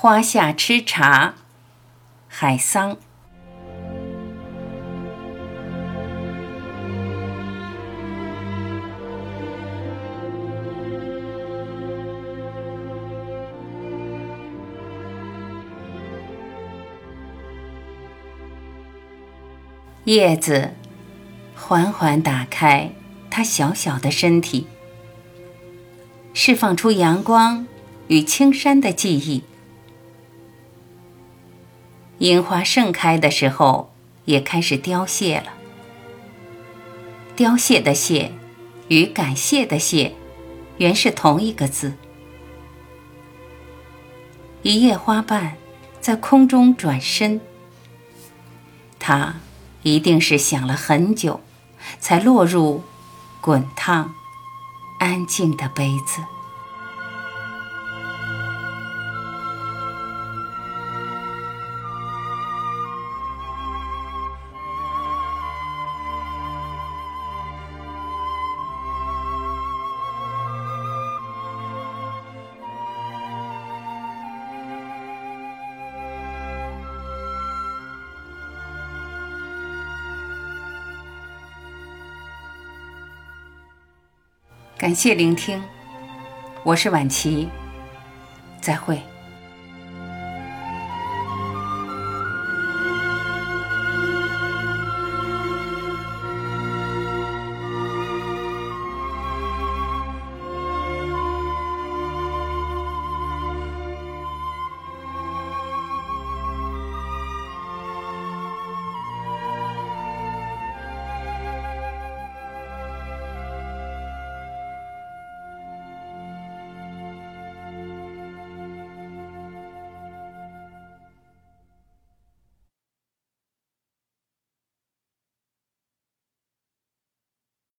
花下吃茶，海桑。叶子缓缓打开它小小的身体，释放出阳光与青山的记忆。樱花盛开的时候，也开始凋谢了。凋谢的谢与感谢的谢，原是同一个字。一叶花瓣在空中转身，它。一定是想了很久，才落入滚烫、安静的杯子。感谢聆听，我是晚琪，再会。